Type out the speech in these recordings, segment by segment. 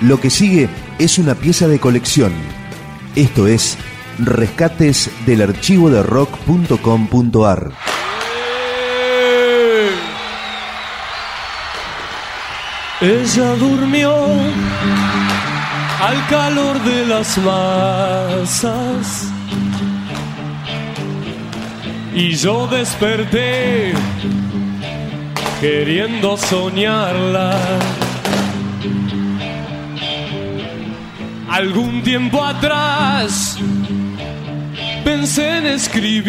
Lo que sigue es una pieza de colección. Esto es Rescates del archivo de rock.com.ar. Ella durmió al calor de las masas y yo desperté queriendo soñarla. Algún tiempo atrás pensé en escribirle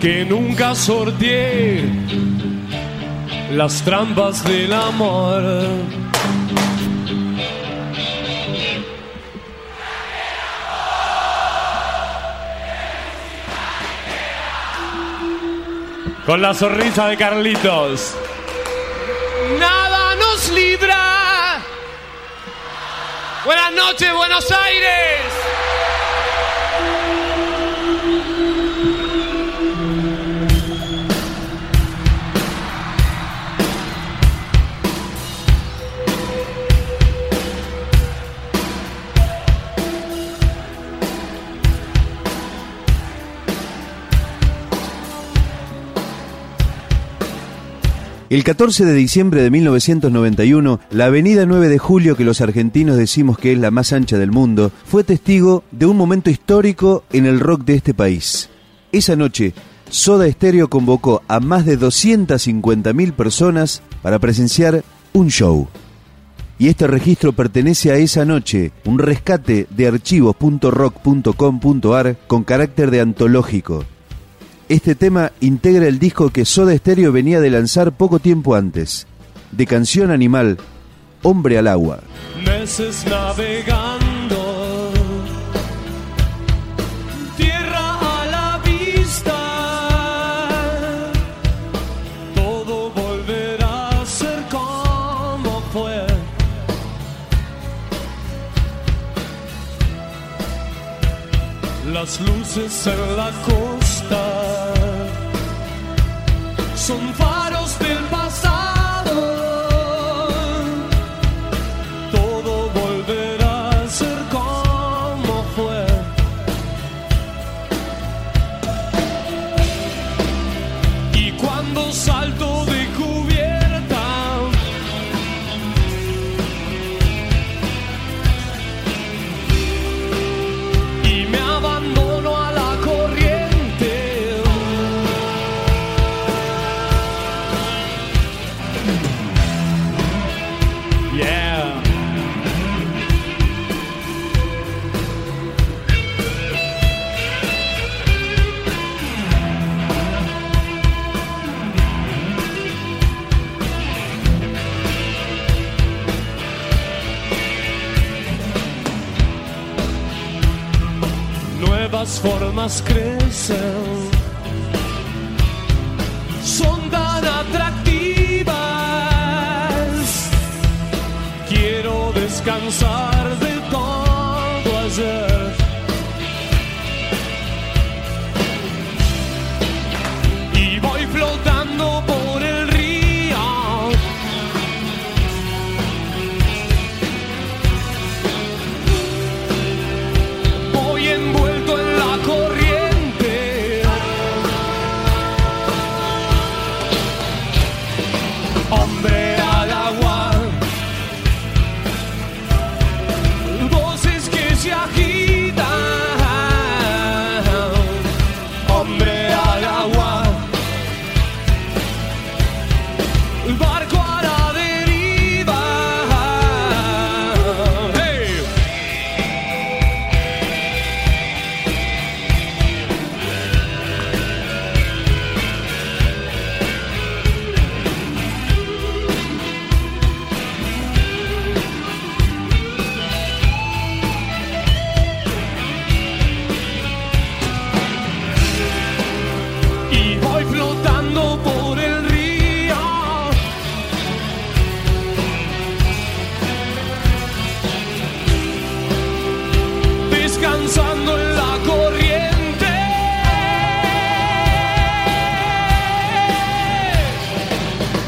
que nunca sorteé las trampas del amor. Con la sonrisa de Carlitos. Libra. Buenas noches, Buenos Aires. El 14 de diciembre de 1991, la avenida 9 de Julio, que los argentinos decimos que es la más ancha del mundo, fue testigo de un momento histórico en el rock de este país. Esa noche, Soda Stereo convocó a más de 250.000 personas para presenciar un show. Y este registro pertenece a esa noche, un rescate de archivos.rock.com.ar con carácter de antológico. Este tema integra el disco que Soda Stereo venía de lanzar poco tiempo antes, de Canción Animal, Hombre al Agua. Meses navegando, tierra a la vista, todo volverá a ser como fue. Las luces en la costa son novas formas cresçam.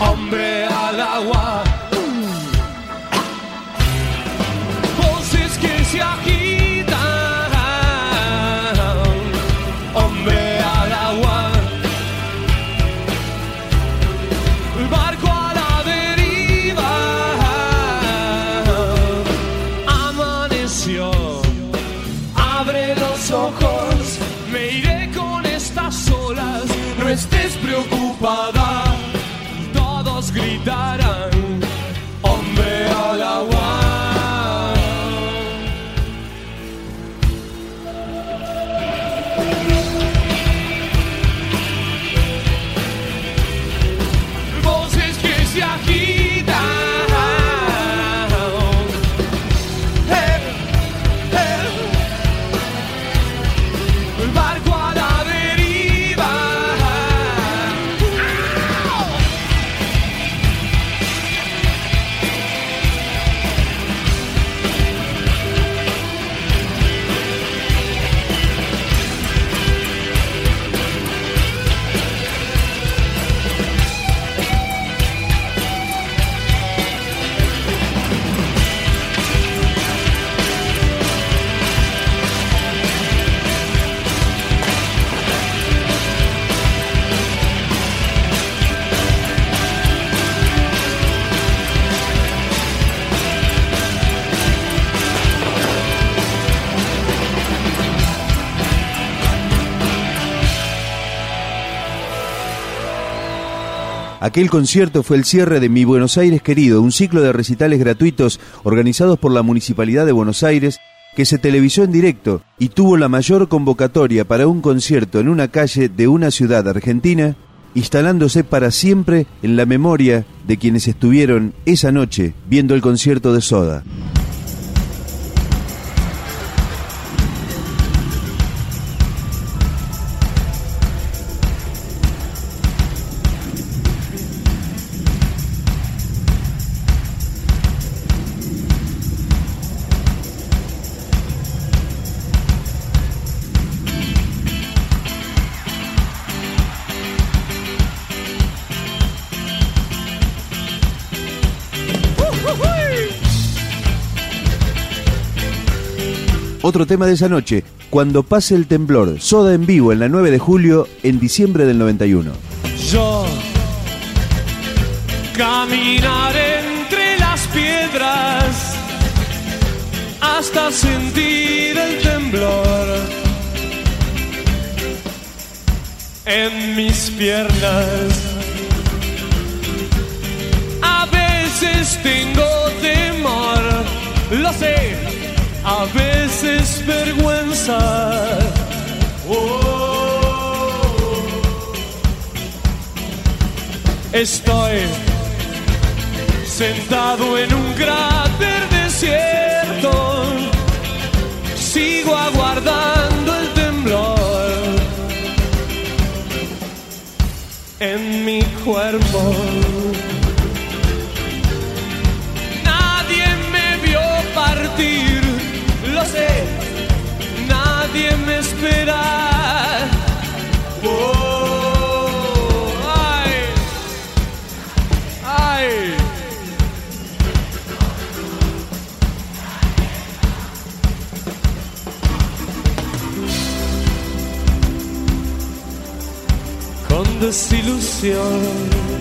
hombre al agua. Voces que se agitan, hombre al agua. Barco a la deriva. Amaneció, abre los ojos, me iré con estas olas, no estés preocupada. Al Aquel concierto fue el cierre de Mi Buenos Aires Querido, un ciclo de recitales gratuitos organizados por la Municipalidad de Buenos Aires que se televisó en directo y tuvo la mayor convocatoria para un concierto en una calle de una ciudad argentina, instalándose para siempre en la memoria de quienes estuvieron esa noche viendo el concierto de Soda. Otro tema de esa noche, Cuando pase el temblor, Soda en vivo en la 9 de julio en diciembre del 91. Yo caminaré entre las piedras hasta sentir el temblor en mis piernas. A veces tengo temor, lo sé, a veces vergüenza. Oh. Estoy sentado en un cráter desierto. Sigo aguardando el temblor en mi cuerpo. Nadie me espera. Oh, ay, ay. Con desilusión.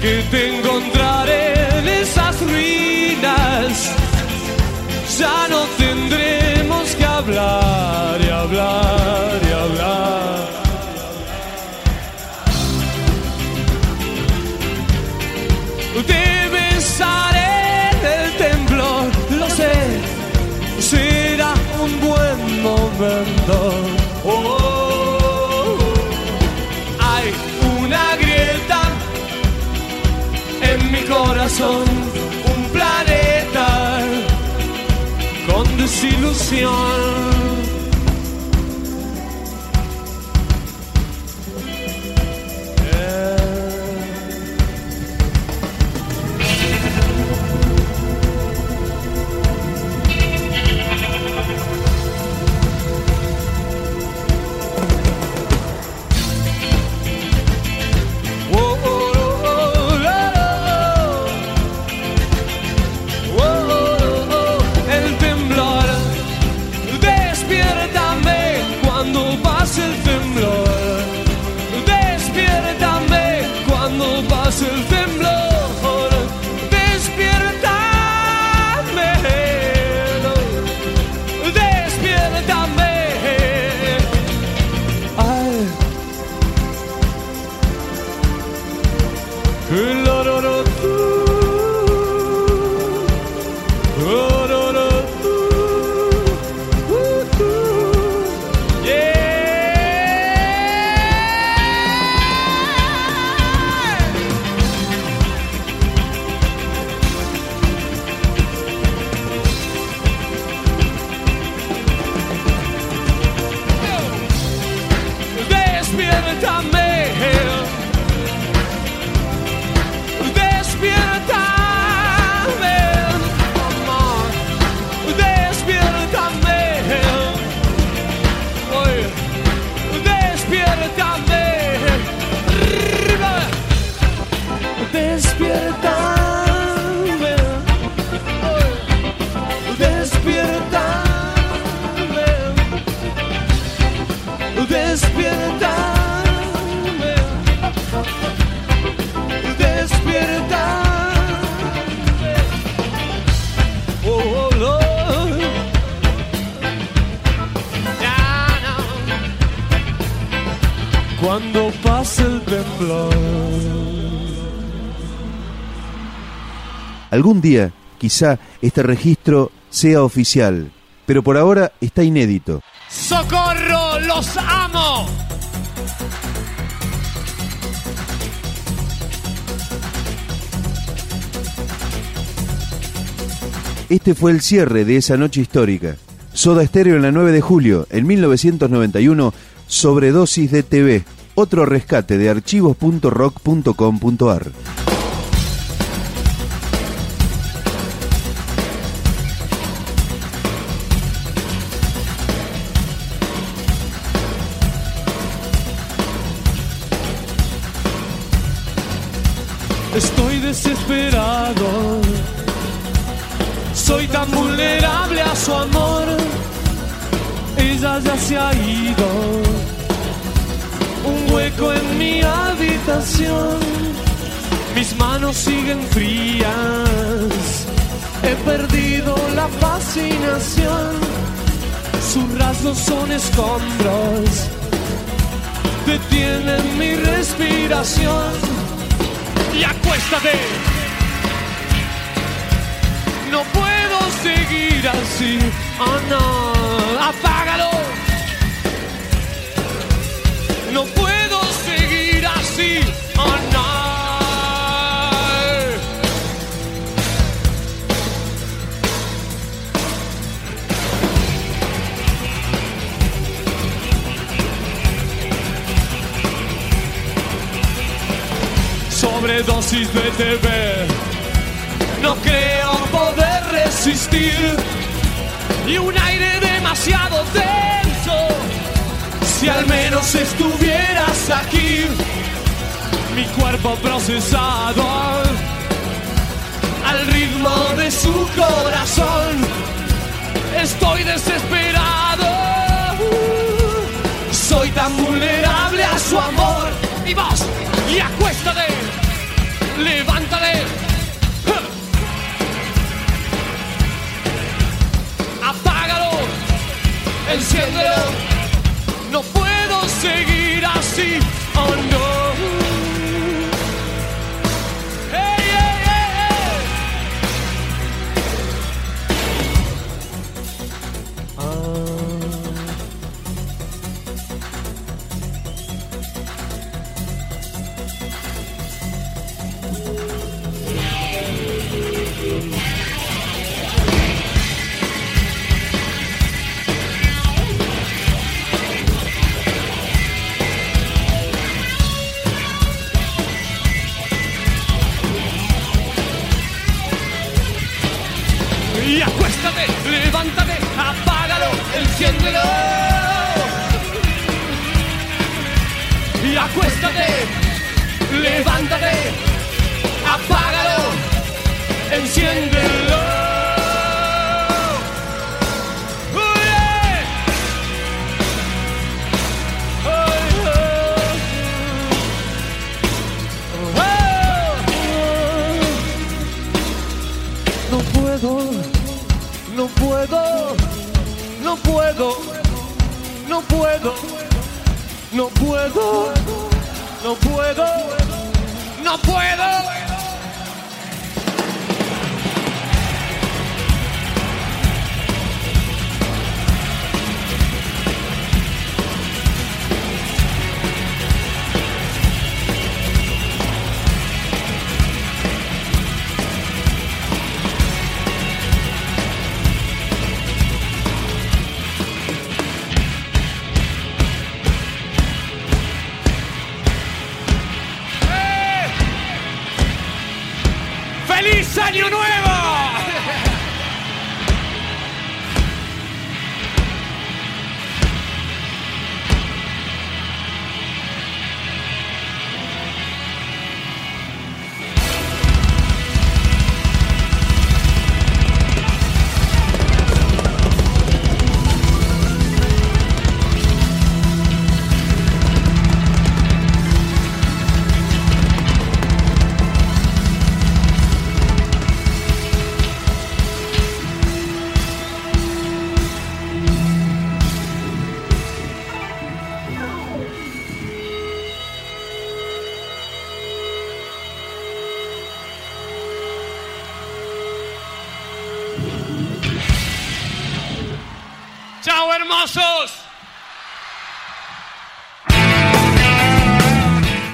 Que te encontraré en esas ruinas. Ya no tendremos que hablar y hablar y hablar. Te besaré en temblor, lo sé, será un buen momento. Oh, corazón, un planeta con desilusión. Cuando Algún día, quizá, este registro sea oficial, pero por ahora está inédito. ¡Socorro! ¡Los amo! Este fue el cierre de esa noche histórica. Soda Estéreo en la 9 de julio, en 1991, sobredosis de TV. Otro rescate de archivos.rock.com.ar. Estoy desesperado. Soy tan vulnerable a su amor. Ella ya se ha ido. Hueco en mi habitación. Mis manos siguen frías. He perdido la fascinación. Sus rasgos son escombros. Detienen mi respiración y acuéstate. No puedo seguir así, oh no, apágalo. De TV. No creo poder resistir. Y un aire demasiado tenso. Si al menos estuvieras aquí. Mi cuerpo procesado. Al ritmo de su corazón. Estoy desesperado. Soy tan vulnerable a su amor. Y vos, y acuéstate, levántate. Apágalo, enciéndelo. No puedo seguir así, Y acuéstate, levántate, apágalo, enciéndelo. Y acuéstate, levántate, apágalo, enciéndelo. Oye. No puedo, no puedo, no puedo, no puedo, no puedo, no puedo, Año Nuevo!